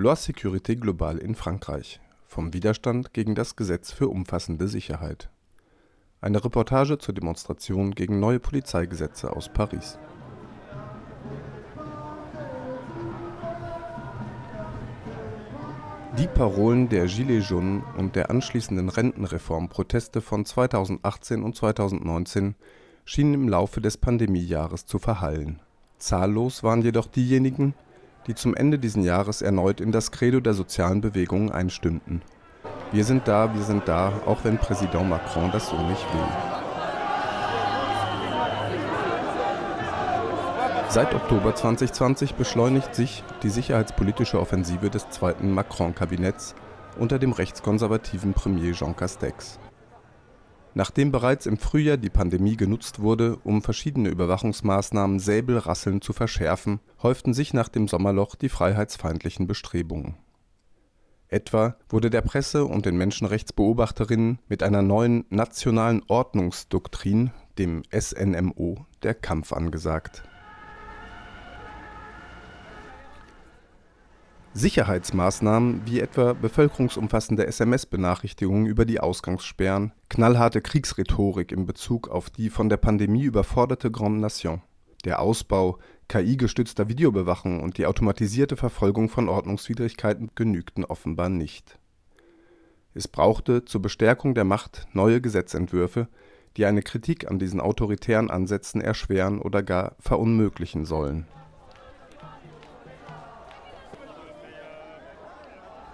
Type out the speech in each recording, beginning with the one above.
Loi Sécurité Globale in Frankreich. Vom Widerstand gegen das Gesetz für umfassende Sicherheit. Eine Reportage zur Demonstration gegen neue Polizeigesetze aus Paris. Die Parolen der Gilets jaunes und der anschließenden Rentenreform-Proteste von 2018 und 2019 schienen im Laufe des Pandemiejahres zu verhallen. Zahllos waren jedoch diejenigen, die zum Ende dieses Jahres erneut in das Credo der sozialen Bewegungen einstimmten. Wir sind da, wir sind da, auch wenn Präsident Macron das so nicht will. Seit Oktober 2020 beschleunigt sich die sicherheitspolitische Offensive des zweiten Macron-Kabinetts unter dem rechtskonservativen Premier Jean Castex. Nachdem bereits im Frühjahr die Pandemie genutzt wurde, um verschiedene Überwachungsmaßnahmen säbelrasselnd zu verschärfen, häuften sich nach dem Sommerloch die freiheitsfeindlichen Bestrebungen. Etwa wurde der Presse und den Menschenrechtsbeobachterinnen mit einer neuen nationalen Ordnungsdoktrin, dem SNMO, der Kampf angesagt Sicherheitsmaßnahmen wie etwa bevölkerungsumfassende SMS-Benachrichtigungen über die Ausgangssperren, knallharte Kriegsrhetorik in Bezug auf die von der Pandemie überforderte Grande Nation, der Ausbau KI-gestützter Videoüberwachung und die automatisierte Verfolgung von Ordnungswidrigkeiten genügten offenbar nicht. Es brauchte zur Bestärkung der Macht neue Gesetzentwürfe, die eine Kritik an diesen autoritären Ansätzen erschweren oder gar verunmöglichen sollen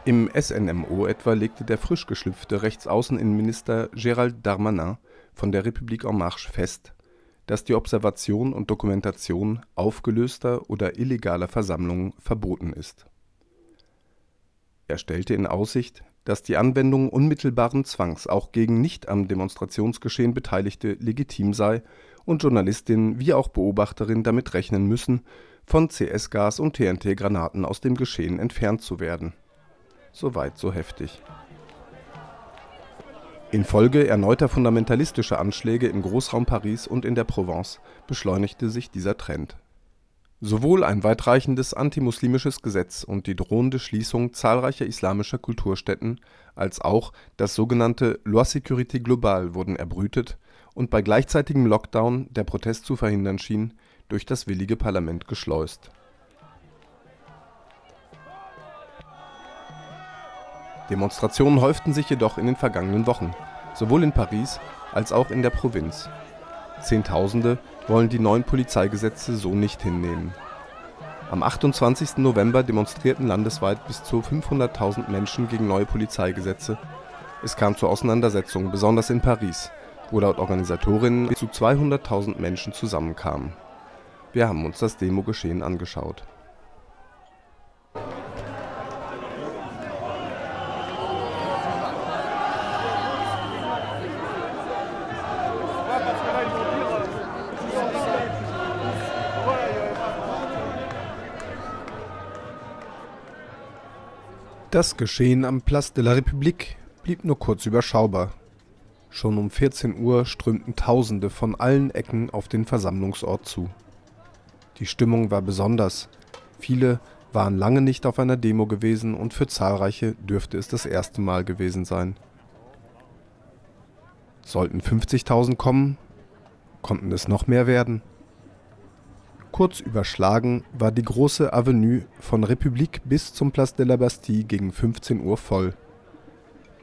Im SNMO etwa legte der frisch geschlüpfte Rechtsaußeninnenminister Gérald Darmanin von der République en Marche fest, dass die Observation und Dokumentation aufgelöster oder illegaler Versammlungen verboten ist. Er stellte in Aussicht, dass die Anwendung unmittelbaren Zwangs auch gegen nicht am Demonstrationsgeschehen Beteiligte legitim sei und Journalistinnen wie auch Beobachterinnen damit rechnen müssen, von CS-Gas und TNT-Granaten aus dem Geschehen entfernt zu werden Soweit so heftig. Infolge erneuter fundamentalistischer Anschläge im Großraum Paris und in der Provence beschleunigte sich dieser Trend. Sowohl ein weitreichendes antimuslimisches Gesetz und die drohende Schließung zahlreicher islamischer Kulturstätten als auch das sogenannte Loi Sécurité Globale wurden erbrütet und bei gleichzeitigem Lockdown, der Protest zu verhindern schien, durch das willige Parlament geschleust Demonstrationen häuften sich jedoch in den vergangenen Wochen, sowohl in Paris als auch in der Provinz. Zehntausende wollen die neuen Polizeigesetze so nicht hinnehmen. Am 28. November demonstrierten landesweit bis zu 500.000 Menschen gegen neue Polizeigesetze. Es kam zu Auseinandersetzungen, besonders in Paris, wo laut Organisatorinnen bis zu 200.000 Menschen zusammenkamen. Wir haben uns das Demogeschehen angeschaut Das Geschehen am Place de la République blieb nur kurz überschaubar. Schon um 14 Uhr strömten Tausende von allen Ecken auf den Versammlungsort zu. Die Stimmung war besonders. Viele waren lange nicht auf einer Demo gewesen und für zahlreiche dürfte es das erste Mal gewesen sein. Sollten 50.000 kommen? Konnten es noch mehr werden? Kurz überschlagen war die große Avenue von République bis zum Place de la Bastille gegen 15 Uhr voll.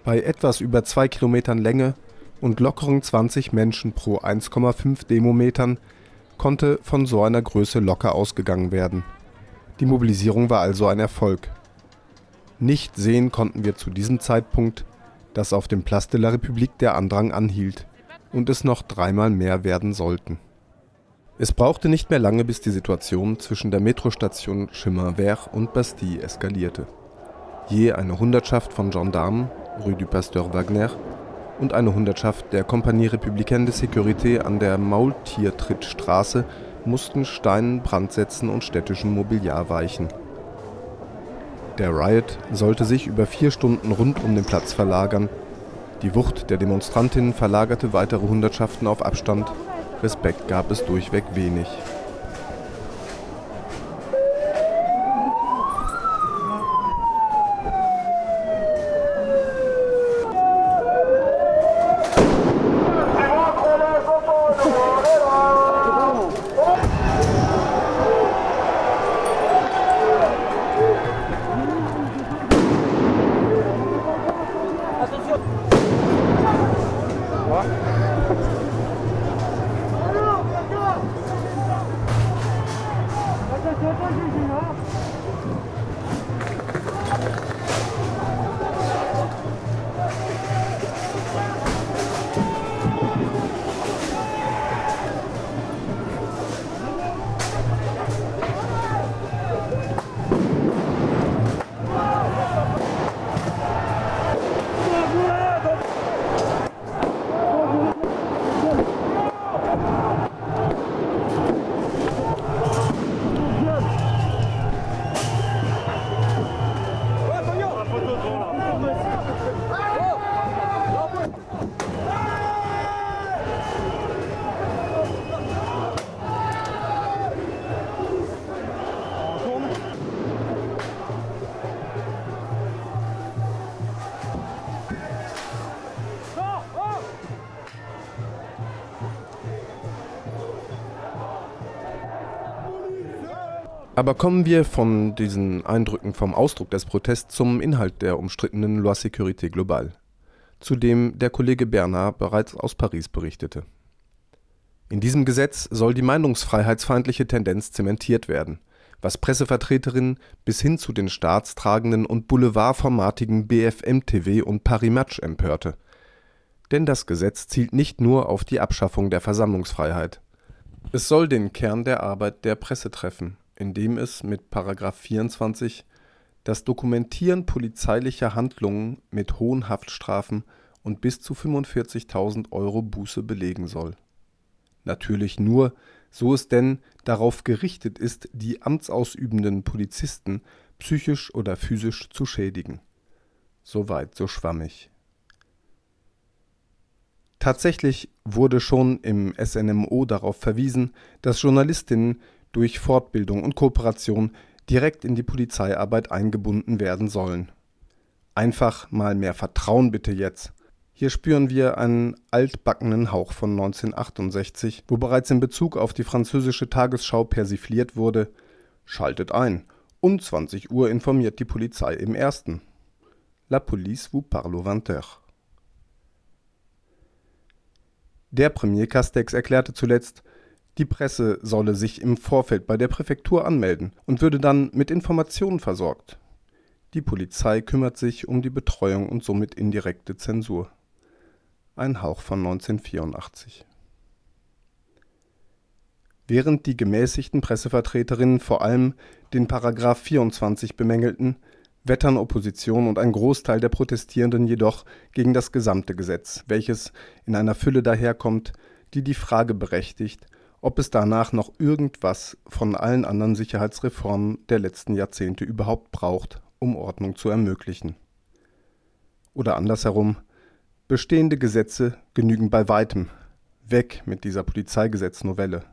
Bei etwas über zwei Kilometern Länge und lockeren 20 Menschen pro 1,5 Demometern konnte von so einer Größe locker ausgegangen werden. Die Mobilisierung war also ein Erfolg. Nicht sehen konnten wir zu diesem Zeitpunkt, dass auf dem Place de la République der Andrang anhielt und es noch dreimal mehr werden sollten es brauchte nicht mehr lange, bis die Situation zwischen der Metrostation Chemin Vert und Bastille eskalierte. Je eine Hundertschaft von Gendarmen (Rue du Pasteur Wagner) und eine Hundertschaft der Compagnie Républicaine de Sécurité an der Maultiertrittstraße mussten Steinen Brandsätzen und städtischem Mobiliar weichen. Der Riot sollte sich über vier Stunden rund um den Platz verlagern. Die Wucht der Demonstrantinnen verlagerte weitere Hundertschaften auf Abstand Respekt gab es durchweg wenig. Aber kommen wir von diesen Eindrücken vom Ausdruck des Protests zum Inhalt der umstrittenen Loi Sécurité Globale, zu dem der Kollege Bernard bereits aus Paris berichtete. In diesem Gesetz soll die meinungsfreiheitsfeindliche Tendenz zementiert werden, was Pressevertreterinnen bis hin zu den staatstragenden und boulevardformatigen BFM-TV und Paris Match empörte. Denn das Gesetz zielt nicht nur auf die Abschaffung der Versammlungsfreiheit. Es soll den Kern der Arbeit der Presse treffen indem es mit § 24 das Dokumentieren polizeilicher Handlungen mit hohen Haftstrafen und bis zu 45.000 Euro Buße belegen soll. Natürlich nur, so es denn darauf gerichtet ist, die amtsausübenden Polizisten psychisch oder physisch zu schädigen. Soweit so schwammig. Tatsächlich wurde schon im SNMO darauf verwiesen, dass Journalistinnen durch Fortbildung und Kooperation direkt in die Polizeiarbeit eingebunden werden sollen. Einfach mal mehr Vertrauen bitte jetzt. Hier spüren wir einen altbackenen Hauch von 1968, wo bereits in Bezug auf die französische Tagesschau persifliert wurde: Schaltet ein, um 20 Uhr informiert die Polizei im Ersten. La police vous parle au 20 heures. Der Premier Castex erklärte zuletzt die Presse solle sich im Vorfeld bei der Präfektur anmelden und würde dann mit Informationen versorgt. Die Polizei kümmert sich um die Betreuung und somit indirekte Zensur. Ein Hauch von 1984. Während die gemäßigten Pressevertreterinnen vor allem den Paragraph 24 bemängelten, wettern Opposition und ein Großteil der Protestierenden jedoch gegen das gesamte Gesetz, welches in einer Fülle daherkommt, die die Frage berechtigt, ob es danach noch irgendwas von allen anderen Sicherheitsreformen der letzten Jahrzehnte überhaupt braucht, um Ordnung zu ermöglichen. Oder andersherum, bestehende Gesetze genügen bei weitem. Weg mit dieser Polizeigesetznovelle.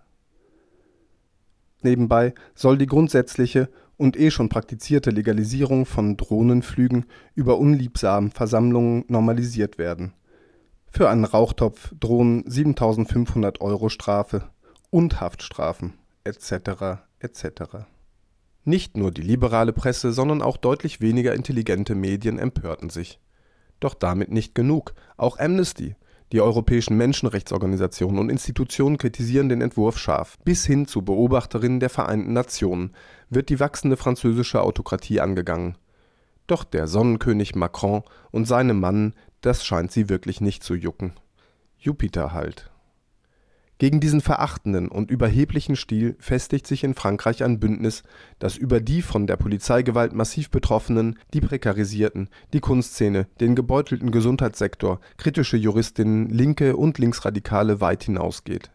Nebenbei soll die grundsätzliche und eh schon praktizierte Legalisierung von Drohnenflügen über unliebsamen Versammlungen normalisiert werden. Für einen Rauchtopf drohen 7500 Euro Strafe und Haftstrafen etc. etc. Nicht nur die liberale Presse, sondern auch deutlich weniger intelligente Medien empörten sich. Doch damit nicht genug. Auch Amnesty, die europäischen Menschenrechtsorganisationen und Institutionen kritisieren den Entwurf scharf. Bis hin zu Beobachterinnen der Vereinten Nationen wird die wachsende französische Autokratie angegangen. Doch der Sonnenkönig Macron und seine Mannen, das scheint sie wirklich nicht zu jucken. Jupiter halt. Gegen diesen verachtenden und überheblichen Stil festigt sich in Frankreich ein Bündnis, das über die von der Polizeigewalt massiv Betroffenen, die Prekarisierten, die Kunstszene, den gebeutelten Gesundheitssektor, kritische Juristinnen, Linke und Linksradikale weit hinausgeht.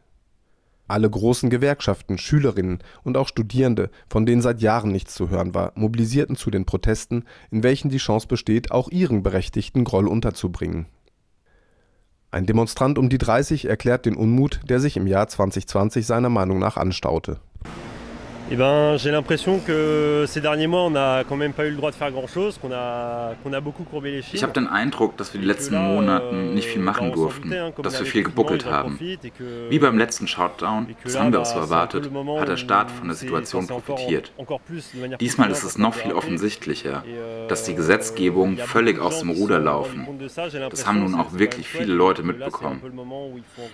Alle großen Gewerkschaften, Schülerinnen und auch Studierende, von denen seit Jahren nichts zu hören war, mobilisierten zu den Protesten, in welchen die Chance besteht, auch ihren berechtigten Groll unterzubringen ein Demonstrant um die 30 erklärt den Unmut, der sich im Jahr 2020 seiner Meinung nach anstaute Eh ben, j'ai l'impression que ces derniers mois, on n'a quand même pas eu le droit de faire grand-chose, qu'on a, qu'on a beaucoup courbé les Ich habe den Eindruck, dass wir die letzten Monaten nicht viel machen durften, dass wir viel gebuckelt haben. Wie beim letzten Shutdown, das haben wir auch so erwartet, hat der Staat von der Situation profitiert. Diesmal ist es noch viel offensichtlicher, dass die Gesetzgebung völlig aus dem Ruder laufen. Das haben nun auch wirklich viele Leute mitbekommen.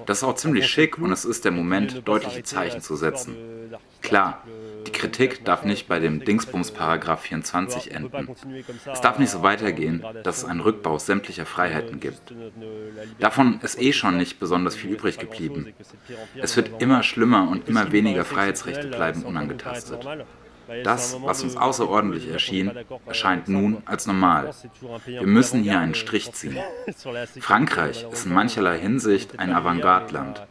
Das ist auch ziemlich schick und es ist der Moment, deutliche Zeichen zu setzen. Klar, die Kritik darf nicht bei dem Dingsbums Paragraph 24 enden. Es darf nicht so weitergehen, dass es einen Rückbau sämtlicher Freiheiten gibt. Davon ist eh schon nicht besonders viel übrig geblieben. Es wird immer schlimmer und immer weniger Freiheitsrechte bleiben unangetastet. Das, was uns außerordentlich erschien, erscheint nun als normal. Wir müssen hier einen Strich ziehen. Frankreich ist in mancherlei Hinsicht ein Avantgarde-Land.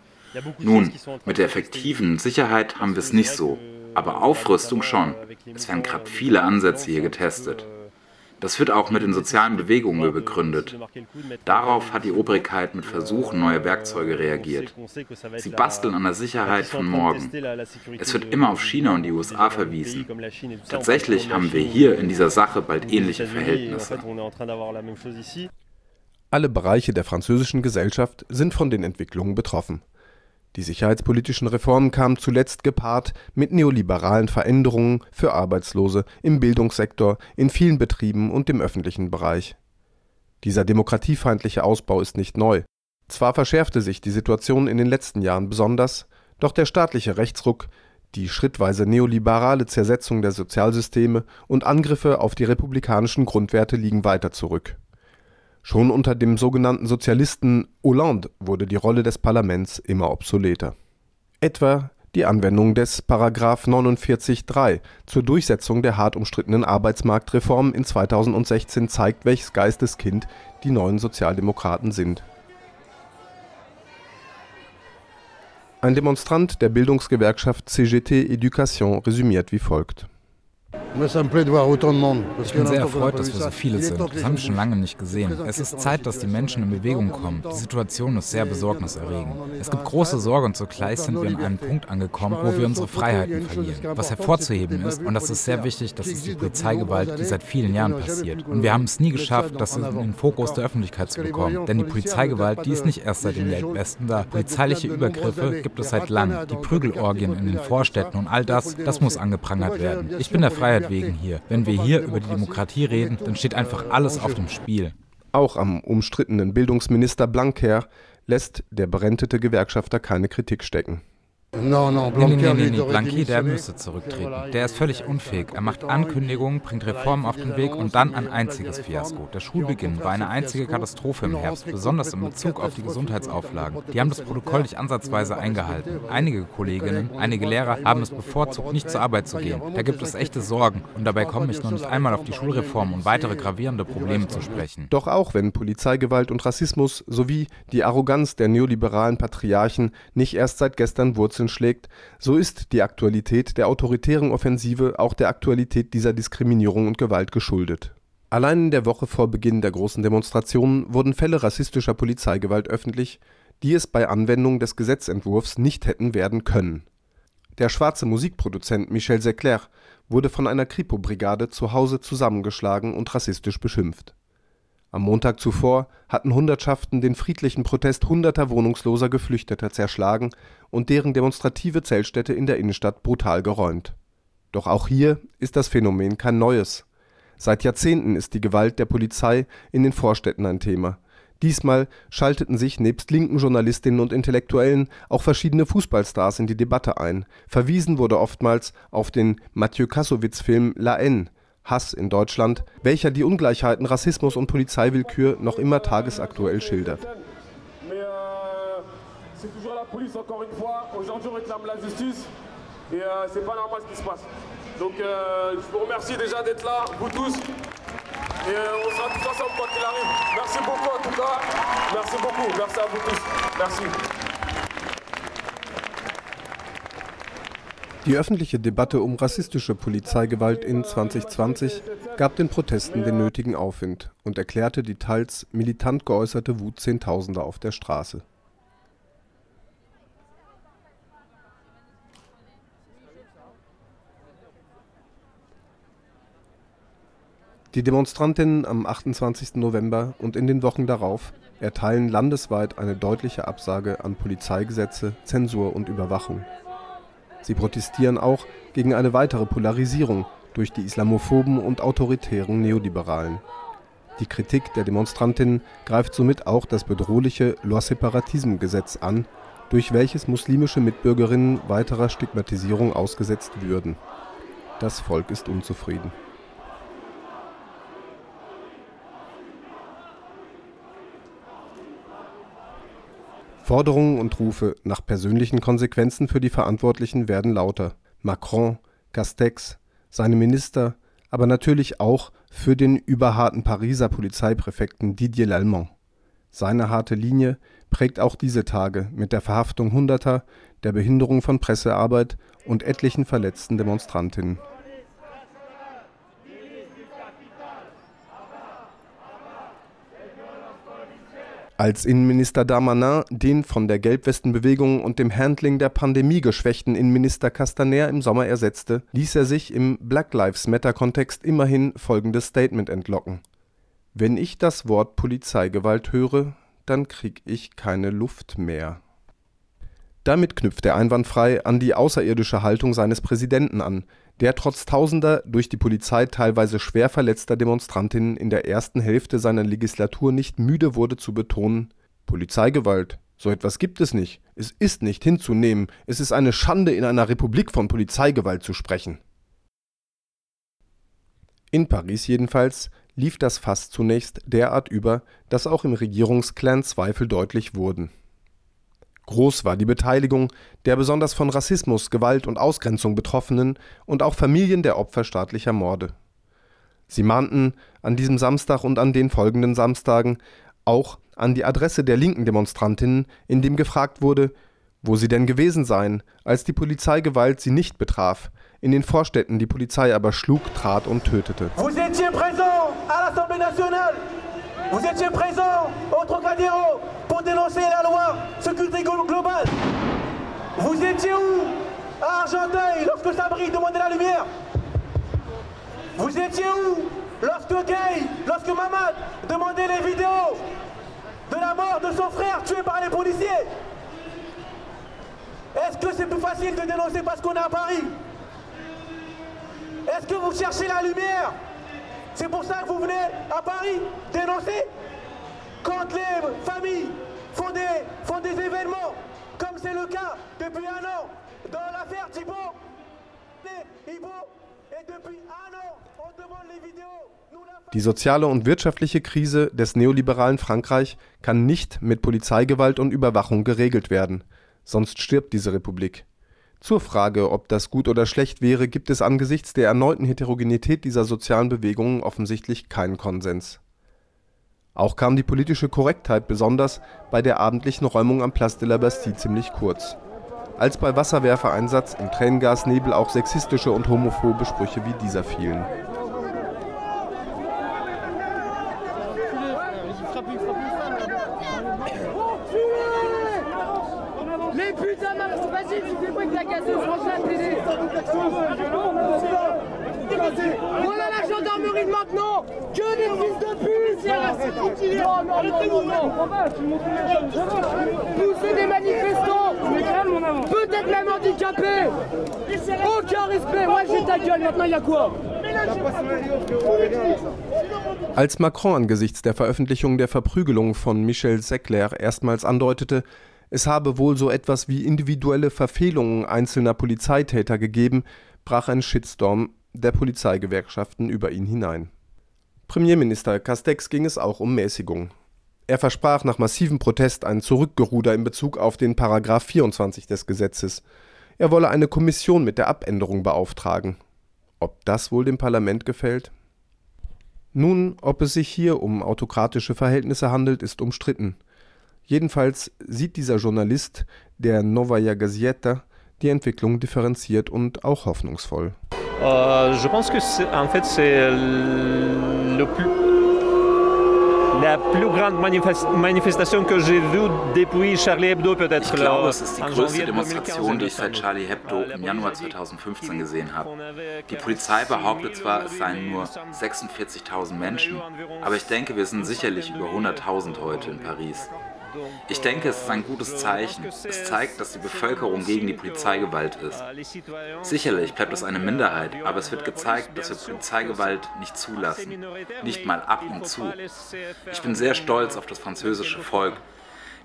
Nun, mit der effektiven Sicherheit haben wir es nicht so, aber Aufrüstung schon. Es werden gerade viele Ansätze hier getestet. Das wird auch mit den sozialen Bewegungen begründet. Darauf hat die Obrigkeit mit Versuchen neuer Werkzeuge reagiert. Sie basteln an der Sicherheit von morgen. Es wird immer auf China und die USA verwiesen. Tatsächlich haben wir hier in dieser Sache bald ähnliche Verhältnisse. Alle Bereiche der französischen Gesellschaft sind von den Entwicklungen betroffen. Die sicherheitspolitischen Reformen kamen zuletzt gepaart mit neoliberalen Veränderungen für Arbeitslose im Bildungssektor, in vielen Betrieben und im öffentlichen Bereich. Dieser demokratiefeindliche Ausbau ist nicht neu. Zwar verschärfte sich die Situation in den letzten Jahren besonders, doch der staatliche Rechtsruck, die schrittweise neoliberale Zersetzung der Sozialsysteme und Angriffe auf die republikanischen Grundwerte liegen weiter zurück. Schon unter dem sogenannten Sozialisten Hollande wurde die Rolle des Parlaments immer obsoleter. Etwa die Anwendung des § 49.3 zur Durchsetzung der hart umstrittenen Arbeitsmarktreform in 2016 zeigt, welches Geisteskind die neuen Sozialdemokraten sind. Ein Demonstrant der Bildungsgewerkschaft CGT Éducation resümiert wie folgt ich bin sehr erfreut, dass wir so viele sind. Das haben wir schon lange nicht gesehen. Es ist Zeit, dass die Menschen in Bewegung kommen. Die Situation ist sehr besorgniserregend. Es gibt große Sorge und zugleich sind wir an einem Punkt angekommen, wo wir unsere Freiheiten verlieren. Was hervorzuheben ist, und das ist sehr wichtig, das ist die Polizeigewalt, die seit vielen Jahren passiert. Und wir haben es nie geschafft, das in den Fokus der Öffentlichkeit zu bekommen. Denn die Polizeigewalt, die ist nicht erst seit dem Weltbesten da. Polizeiliche Übergriffe gibt es seit langem. Die Prügelorgien in den Vorstädten und all das, das muss angeprangert werden. Ich bin der Freiheit wegen hier. Wenn wir hier über die Demokratie reden, dann steht einfach alles auf dem Spiel. Auch am umstrittenen Bildungsminister Blanquer lässt der berentete Gewerkschafter keine Kritik stecken. No, no, nee, nee, nee, nee, Blanqui, der müsste zurücktreten. Der ist völlig unfähig. Er macht Ankündigungen, bringt Reformen auf den Weg und dann ein einziges Fiasko. Der Schulbeginn war eine einzige Katastrophe im Herbst, besonders in Bezug auf die Gesundheitsauflagen. Die haben das Protokoll nicht ansatzweise eingehalten. Einige Kolleginnen, einige Lehrer haben es bevorzugt, nicht zur Arbeit zu gehen. Da gibt es echte Sorgen und dabei komme ich noch nicht einmal auf die Schulreform und weitere gravierende Probleme zu sprechen. Doch auch wenn Polizeigewalt und Rassismus sowie die Arroganz der neoliberalen Patriarchen nicht erst seit gestern Wurzeln Wurzeln schlägt, so ist die Aktualität der autoritären Offensive auch der Aktualität dieser Diskriminierung und Gewalt geschuldet. Allein in der Woche vor Beginn der großen Demonstrationen wurden Fälle rassistischer Polizeigewalt öffentlich, die es bei Anwendung des Gesetzentwurfs nicht hätten werden können. Der schwarze Musikproduzent Michel Secler wurde von einer Kripo-Brigade zu Hause zusammengeschlagen und rassistisch beschimpft am Montag zuvor hatten Hundertschaften den friedlichen Protest hunderter wohnungsloser Geflüchteter zerschlagen und deren demonstrative Zeltstätte in der Innenstadt brutal geräumt. Doch auch hier ist das Phänomen kein neues. Seit Jahrzehnten ist die Gewalt der Polizei in den Vorstädten ein Thema. Diesmal schalteten sich nebst linken Journalistinnen und Intellektuellen auch verschiedene Fußballstars in die Debatte ein. Verwiesen wurde oftmals auf den Mathieu Kassowitz-Film La Haine Hass in Deutschland, welcher die Ungleichheiten, Rassismus und Polizeiwillkür noch immer tagesaktuell schildert. Euh, euh, euh. Merci beaucoup en tout cas. Merci beaucoup. Merci à vous tous. Merci. Die öffentliche Debatte um rassistische Polizeigewalt in 2020 gab den Protesten den nötigen Aufwind und erklärte die teils militant geäußerte Wut Zehntausender auf der Straße. Die Demonstrantinnen am 28. November und in den Wochen darauf erteilen landesweit eine deutliche Absage an Polizeigesetze, Zensur und Überwachung Sie protestieren auch gegen eine weitere Polarisierung durch die islamophoben und autoritären Neoliberalen. Die Kritik der Demonstrantinnen greift somit auch das bedrohliche Loi Separatisme-Gesetz an, durch welches muslimische Mitbürgerinnen weiterer Stigmatisierung ausgesetzt würden. Das Volk ist unzufrieden Forderungen und Rufe nach persönlichen Konsequenzen für die Verantwortlichen werden lauter: Macron, Castex, seine Minister, aber natürlich auch für den überharten Pariser Polizeipräfekten Didier Lallement. Seine harte Linie prägt auch diese Tage mit der Verhaftung Hunderter, der Behinderung von Pressearbeit und etlichen verletzten Demonstrantinnen Als Innenminister Darmanin den von der Gelbwestenbewegung und dem Handling der Pandemie geschwächten Innenminister Castaner im Sommer ersetzte, ließ er sich im Black-Lives-Matter-Kontext immerhin folgendes Statement entlocken: „ Wenn ich das Wort Polizeigewalt höre, dann krieg ich keine Luft mehr. Damit knüpft er einwandfrei an die außerirdische Haltung seines Präsidenten an, der trotz tausender durch die Polizei teilweise schwer verletzter Demonstrantinnen in der ersten Hälfte seiner Legislatur nicht müde wurde zu betonen: Polizeigewalt, so etwas gibt es nicht, es ist nicht hinzunehmen, es ist eine Schande, in einer Republik von Polizeigewalt zu sprechen. In Paris jedenfalls lief das Fass zunächst derart über, dass auch im Regierungsklan Zweifel deutlich wurden. Groß war die Beteiligung der besonders von Rassismus, Gewalt und Ausgrenzung Betroffenen und auch Familien der Opfer staatlicher Morde. Sie mahnten an diesem Samstag und an den folgenden Samstagen auch an die Adresse der linken Demonstrantinnen, in dem gefragt wurde, wo sie denn gewesen seien, als die Polizeigewalt sie nicht betraf, in den Vorstädten die Polizei aber schlug, trat und tötete. Vous étiez présent à l'Assemblée nationale. Vous étiez présent au Trocadéro globale. Vous étiez où? À Argenteuil lorsque Sabri demandait la lumière. Vous étiez où? Lorsque Gay, lorsque Mamad demandait les vidéos de la mort de son frère tué par les policiers. Est-ce que c'est plus facile de dénoncer parce qu'on est à Paris? Est-ce que vous cherchez la lumière? C'est pour ça que vous venez à Paris dénoncer? Quand les familles font des, font des événements, comme c'est le cas depuis un an dans l'affaire Thibault. Die soziale und wirtschaftliche Krise des neoliberalen Frankreich kann nicht mit Polizeigewalt und Überwachung geregelt werden, sonst stirbt diese Republik. Zur Frage, ob das gut oder schlecht wäre, gibt es angesichts der erneuten Heterogenität dieser sozialen Bewegungen offensichtlich keinen Konsens. Auch kam die politische Korrektheit besonders bei der abendlichen Räumung am Place de la Bastille ziemlich kurz. Als bei Wasserwerfereinsatz im Tränengasnebel auch sexistische und homophobe Sprüche wie dieser fielen Voilà la gendarmerie de maintenant Que des fils de pute Pousser des manifestants. Peut-être même handicapés. Aucun respect. Ouais, j'ai ta gueule, maintenant il y a quoi? Als Macron angesichts der Veröffentlichung der Verprügelung von Michel Seckler erstmals andeutete, es habe wohl so etwas wie individuelle Verfehlungen einzelner Polizeitäter gegeben, brach ein Shitstorm der Polizeigewerkschaften über ihn hinein. Premierminister Castex ging es auch um Mäßigung. Er versprach nach massivem Protest ein Zurückgeruder in Bezug auf den Paragraph 24 des Gesetzes. Er wolle eine Kommission mit der Abänderung beauftragen. Ob das wohl dem Parlament gefällt? Nun, ob es sich hier um autokratische Verhältnisse handelt, ist umstritten. Jedenfalls sieht dieser Journalist der Novaya Gazeta die Entwicklung differenziert und auch hoffnungsvoll. Euh, je pense que en fait c'est le plus la plus grande manifestation que j'ai vue depuis Charlie Hebdo peut-être. Ich glaube, es ist die größte Demonstration, die ich seit Charlie Hebdo im Januar 2015 gesehen habe. Die Polizei behauptet zwar, es seien nur 46.000 Menschen, aber ich denke, wir sind sicherlich über 100.000 heute in Paris. Ich denke, es ist ein gutes Zeichen. Es zeigt, dass die Bevölkerung gegen die Polizeigewalt ist. Sicherlich bleibt es eine Minderheit, aber es wird gezeigt, dass wir Polizeigewalt nicht zulassen. Nicht mal ab und zu. Ich bin sehr stolz auf das französische Volk.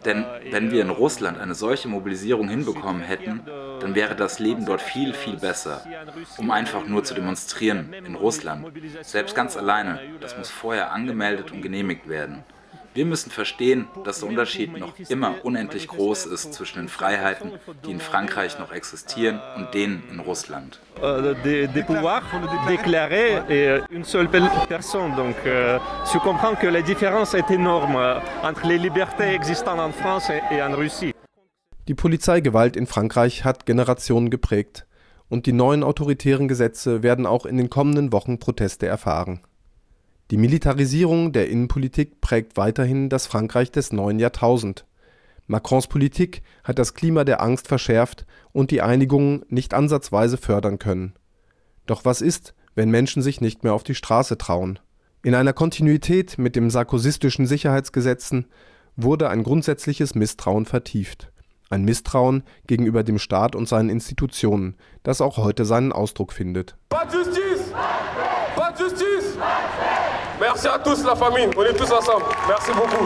Denn wenn wir in Russland eine solche Mobilisierung hinbekommen hätten, dann wäre das Leben dort viel, viel besser. Um einfach nur zu demonstrieren in Russland. Selbst ganz alleine. Das muss vorher angemeldet und genehmigt werden. Wir müssen verstehen, dass der Unterschied noch immer unendlich groß ist zwischen den Freiheiten, die in Frankreich noch existieren, und denen in Russland. Des, des pouvoirs déclarés et une seule personne. Donc, tu comprends que la différence est énorme entre les libertés existantes en France et en Russie. Die Polizeigewalt in Frankreich hat Generationen geprägt und die neuen autoritären Gesetze werden auch in den kommenden Wochen Proteste erfahren. Die Militarisierung der Innenpolitik prägt weiterhin das Frankreich des neuen Jahrtausend. Macrons Politik hat das Klima der Angst verschärft und die Einigung nicht ansatzweise fördern können. Doch was ist, wenn Menschen sich nicht mehr auf die Straße trauen? In einer Kontinuität mit den sarkozystischen Sicherheitsgesetzen wurde ein grundsätzliches Misstrauen vertieft Ein Misstrauen gegenüber dem Staat und seinen Institutionen, das auch heute seinen Ausdruck findet. Pas de justice! Pas de justice! Merci à tous la famille, on est tous ensemble. Merci beaucoup.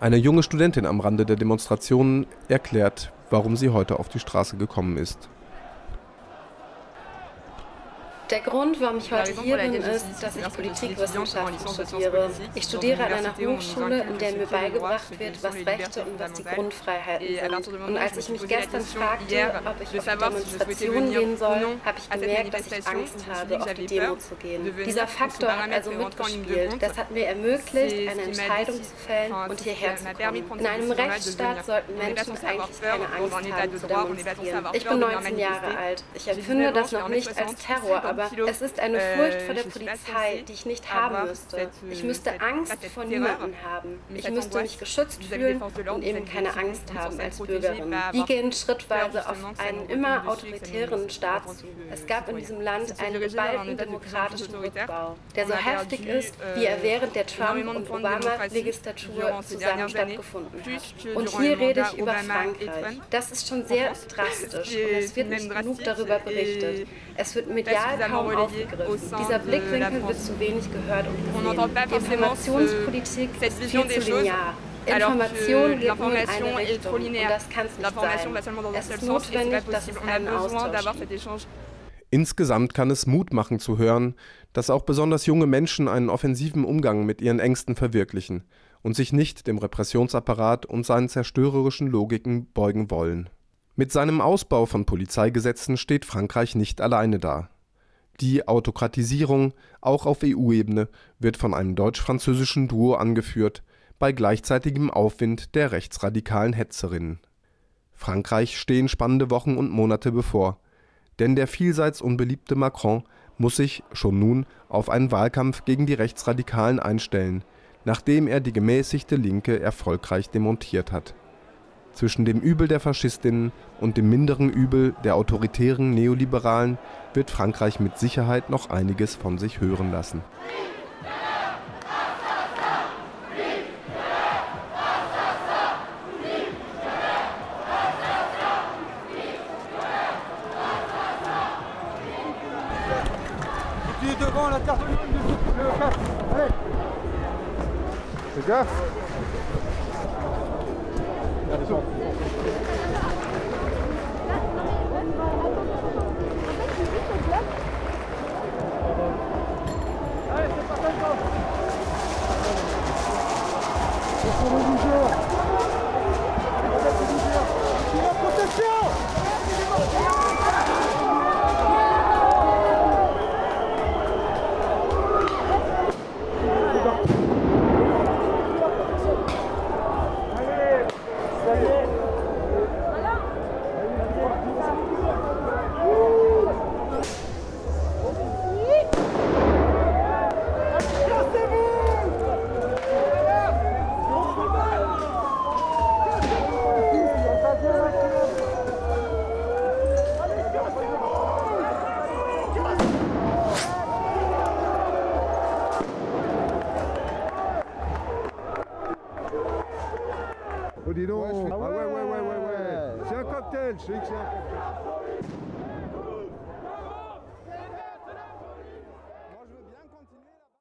Eine junge Studentin am Rande der Demonstrationen erklärt, warum sie heute auf die Straße gekommen ist. Der Grund, warum ich heute hier bin, ist, dass ich Politikwissenschaften studiere. Ich studiere an einer Hochschule, in der mir beigebracht wird, was Rechte und was die Grundfreiheiten sind. Und als ich mich gestern fragte, ob ich auf die Demonstration gehen soll, habe ich gemerkt, dass ich Angst habe, auf die Demo zu gehen. Dieser Faktor hat also mitgespielt. Das hat mir ermöglicht, eine Entscheidung zu fällen und hierher zu kommen. In einem Rechtsstaat sollten Menschen eigentlich keine Angst haben zu demonstrieren. Ich bin 19 Jahre alt. Ich empfinde das noch nicht als Terror, aber aber es ist eine Furcht vor der Polizei, die ich nicht haben müsste. Ich müsste Angst vor niemandem haben. Ich müsste mich geschützt fühlen und eben keine Angst haben als Bürgerin. Wir gehen schrittweise auf einen immer autoritären Staat zu. Es gab in diesem Land einen geballten demokratischen Rückbau, der so heftig ist, wie er während der Trump- und Obama-Legislatur zusammen stattgefunden hat. Und hier rede ich über Frankreich. Das ist schon sehr drastisch und es wird nicht genug darüber berichtet. Es wird medial kaum aufgegriffen. Dieser Blickwinkel wird zu wenig gehört und gesehen. Die Informationspolitik ist viel zu linear. Information geht nur in eine Richtung und das kann es nicht sein. Es ist notwendig, dass es einen Austausch gibt. Insgesamt kann es Mut machen zu hören, dass auch besonders junge Menschen einen offensiven Umgang mit ihren Ängsten verwirklichen und sich nicht dem Repressionsapparat und seinen zerstörerischen Logiken beugen wollen. Mit seinem Ausbau von Polizeigesetzen steht Frankreich nicht alleine da. Die Autokratisierung, auch auf EU-Ebene, wird von einem deutsch-französischen Duo angeführt, bei gleichzeitigem Aufwind der rechtsradikalen Hetzerinnen. Frankreich stehen spannende Wochen und Monate bevor, denn der vielseits unbeliebte Macron muss sich schon nun auf einen Wahlkampf gegen die Rechtsradikalen einstellen, nachdem er die gemäßigte Linke erfolgreich demontiert hat. Zwischen dem Übel der Faschistinnen und dem minderen Übel der autoritären Neoliberalen wird Frankreich mit Sicherheit noch einiges von sich hören lassen.